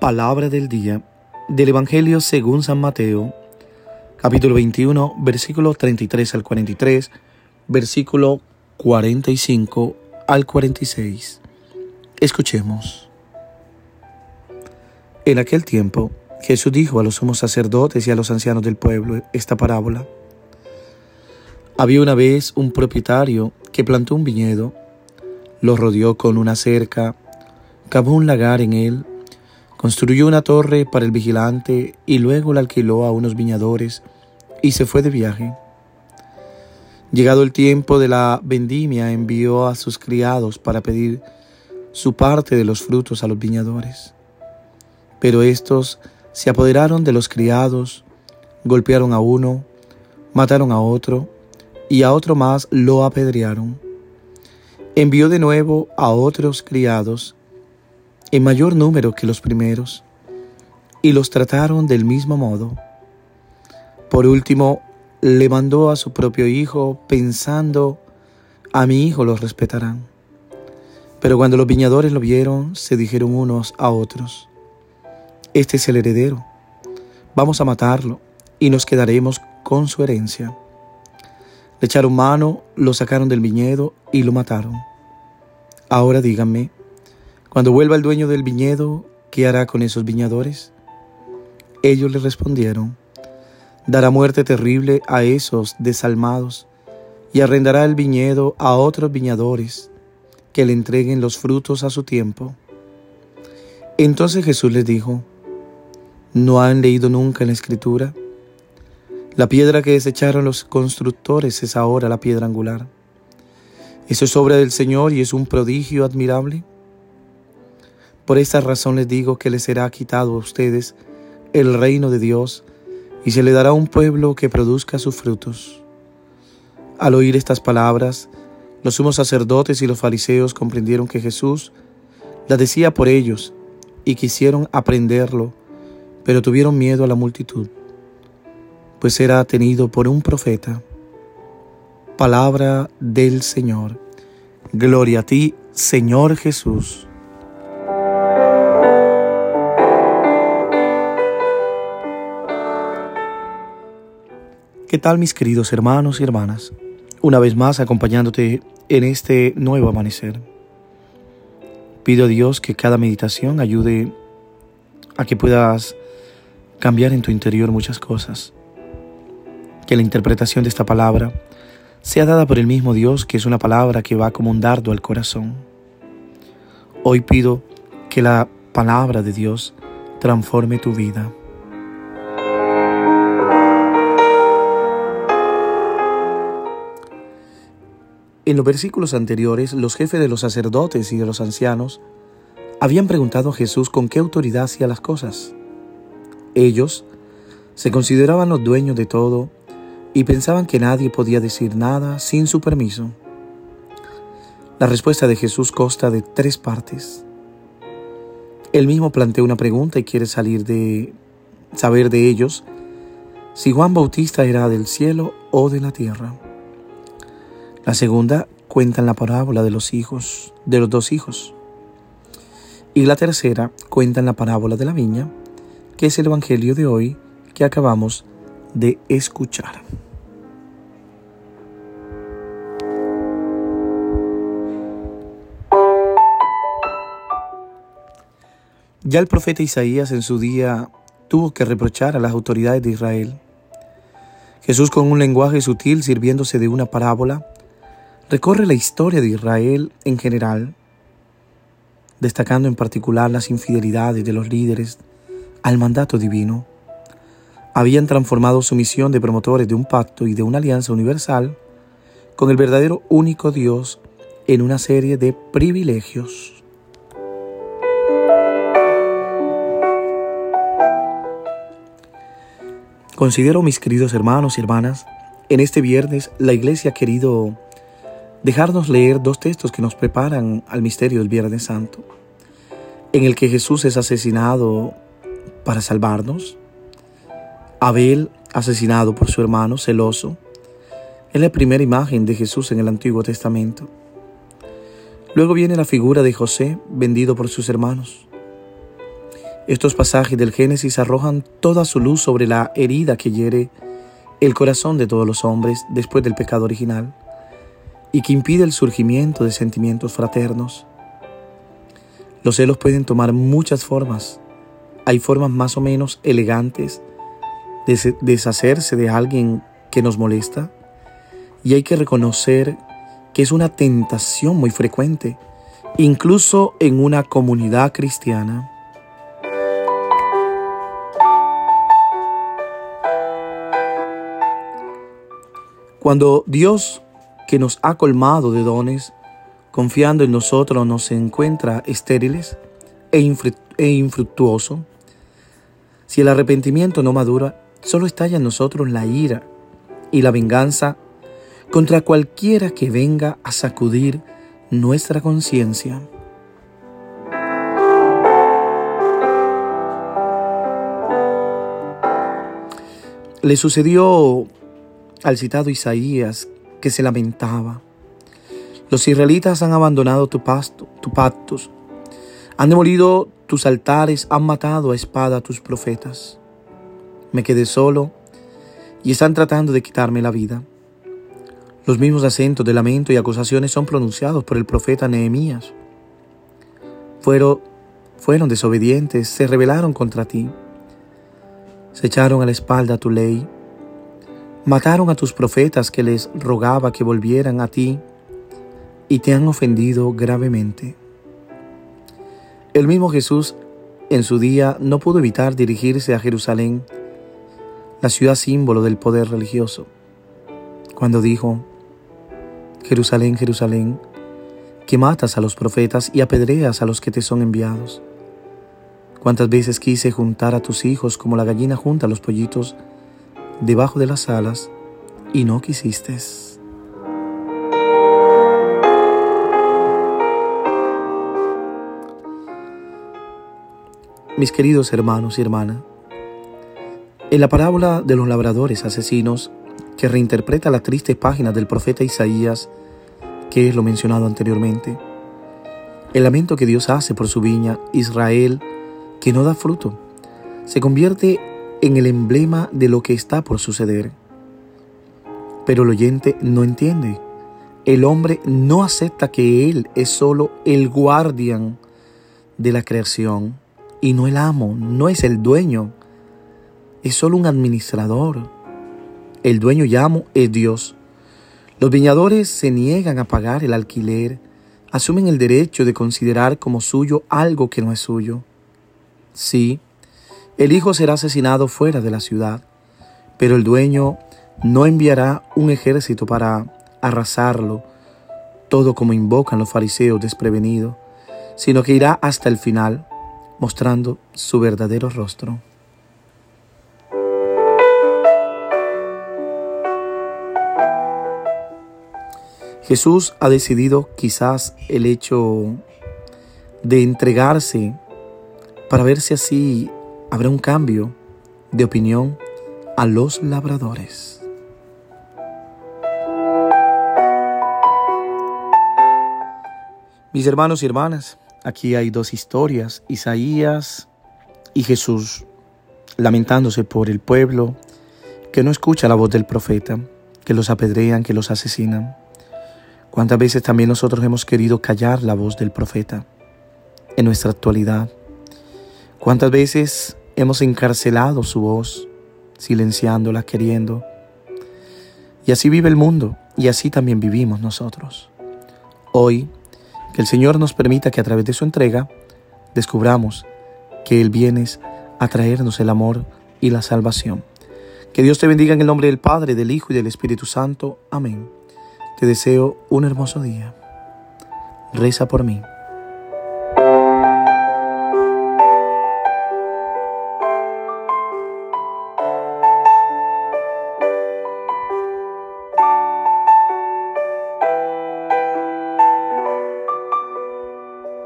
Palabra del día del Evangelio según San Mateo, capítulo 21, versículo 33 al 43, versículo 45 al 46. Escuchemos. En aquel tiempo, Jesús dijo a los sumos sacerdotes y a los ancianos del pueblo esta parábola. Había una vez un propietario que plantó un viñedo, lo rodeó con una cerca, cavó un lagar en él, construyó una torre para el vigilante y luego la alquiló a unos viñadores y se fue de viaje. Llegado el tiempo de la vendimia, envió a sus criados para pedir su parte de los frutos a los viñadores. Pero estos se apoderaron de los criados, golpearon a uno, mataron a otro, y a otro más lo apedrearon. Envió de nuevo a otros criados, en mayor número que los primeros, y los trataron del mismo modo. Por último, le mandó a su propio hijo, pensando, a mi hijo los respetarán. Pero cuando los viñadores lo vieron, se dijeron unos a otros, este es el heredero, vamos a matarlo y nos quedaremos con su herencia. Le echaron mano, lo sacaron del viñedo y lo mataron. Ahora díganme, cuando vuelva el dueño del viñedo, ¿qué hará con esos viñadores? Ellos le respondieron, dará muerte terrible a esos desalmados y arrendará el viñedo a otros viñadores que le entreguen los frutos a su tiempo. Entonces Jesús les dijo, ¿no han leído nunca en la escritura? La piedra que desecharon los constructores es ahora la piedra angular. Eso es obra del Señor y es un prodigio admirable. Por esta razón les digo que les será quitado a ustedes el reino de Dios y se le dará un pueblo que produzca sus frutos. Al oír estas palabras, los sumos sacerdotes y los fariseos comprendieron que Jesús las decía por ellos y quisieron aprenderlo, pero tuvieron miedo a la multitud pues era tenido por un profeta. Palabra del Señor. Gloria a ti, Señor Jesús. ¿Qué tal mis queridos hermanos y hermanas? Una vez más acompañándote en este nuevo amanecer. Pido a Dios que cada meditación ayude a que puedas cambiar en tu interior muchas cosas que la interpretación de esta palabra sea dada por el mismo Dios, que es una palabra que va como un dardo al corazón. Hoy pido que la palabra de Dios transforme tu vida. En los versículos anteriores, los jefes de los sacerdotes y de los ancianos habían preguntado a Jesús con qué autoridad hacía las cosas. Ellos se consideraban los dueños de todo y pensaban que nadie podía decir nada sin su permiso. La respuesta de Jesús consta de tres partes. Él mismo plantea una pregunta y quiere salir de saber de ellos si Juan Bautista era del cielo o de la tierra. La segunda cuenta en la parábola de los hijos, de los dos hijos. Y la tercera cuenta en la parábola de la viña, que es el evangelio de hoy que acabamos de escuchar. Ya el profeta Isaías en su día tuvo que reprochar a las autoridades de Israel. Jesús con un lenguaje sutil sirviéndose de una parábola, recorre la historia de Israel en general, destacando en particular las infidelidades de los líderes al mandato divino habían transformado su misión de promotores de un pacto y de una alianza universal con el verdadero único Dios en una serie de privilegios. Considero, mis queridos hermanos y hermanas, en este viernes la Iglesia ha querido dejarnos leer dos textos que nos preparan al misterio del Viernes Santo, en el que Jesús es asesinado para salvarnos Abel, asesinado por su hermano celoso, es la primera imagen de Jesús en el Antiguo Testamento. Luego viene la figura de José, vendido por sus hermanos. Estos pasajes del Génesis arrojan toda su luz sobre la herida que hiere el corazón de todos los hombres después del pecado original y que impide el surgimiento de sentimientos fraternos. Los celos pueden tomar muchas formas. Hay formas más o menos elegantes de deshacerse de alguien que nos molesta y hay que reconocer que es una tentación muy frecuente, incluso en una comunidad cristiana. Cuando Dios, que nos ha colmado de dones, confiando en nosotros, nos encuentra estériles e, e infructuoso, si el arrepentimiento no madura, solo estalla en nosotros la ira y la venganza contra cualquiera que venga a sacudir nuestra conciencia. Le sucedió al citado Isaías que se lamentaba. Los israelitas han abandonado tu pasto, tu pactos, han demolido tus altares, han matado a espada a tus profetas. Me quedé solo y están tratando de quitarme la vida. Los mismos acentos de lamento y acusaciones son pronunciados por el profeta Nehemías. Fueron, fueron desobedientes, se rebelaron contra ti, se echaron a la espalda tu ley Mataron a tus profetas que les rogaba que volvieran a ti y te han ofendido gravemente. El mismo Jesús en su día no pudo evitar dirigirse a Jerusalén, la ciudad símbolo del poder religioso, cuando dijo, Jerusalén, Jerusalén, que matas a los profetas y apedreas a los que te son enviados. Cuántas veces quise juntar a tus hijos como la gallina junta a los pollitos, debajo de las alas y no quisiste. Mis queridos hermanos y hermanas, en la parábola de los labradores asesinos, que reinterpreta la triste página del profeta Isaías, que es lo mencionado anteriormente, el lamento que Dios hace por su viña, Israel, que no da fruto, se convierte en el emblema de lo que está por suceder. Pero el oyente no entiende. El hombre no acepta que Él es solo el guardián de la creación y no el amo, no es el dueño, es solo un administrador. El dueño y amo es Dios. Los viñadores se niegan a pagar el alquiler, asumen el derecho de considerar como suyo algo que no es suyo. Sí, el hijo será asesinado fuera de la ciudad, pero el dueño no enviará un ejército para arrasarlo, todo como invocan los fariseos desprevenidos, sino que irá hasta el final, mostrando su verdadero rostro. Jesús ha decidido quizás el hecho de entregarse para ver si así habrá un cambio de opinión a los labradores. Mis hermanos y hermanas, aquí hay dos historias, Isaías y Jesús, lamentándose por el pueblo que no escucha la voz del profeta, que los apedrean, que los asesinan. ¿Cuántas veces también nosotros hemos querido callar la voz del profeta en nuestra actualidad? ¿Cuántas veces hemos encarcelado su voz, silenciándola, queriendo? Y así vive el mundo y así también vivimos nosotros. Hoy, que el Señor nos permita que a través de su entrega descubramos que Él viene a traernos el amor y la salvación. Que Dios te bendiga en el nombre del Padre, del Hijo y del Espíritu Santo. Amén. Te deseo un hermoso día. Reza por mí.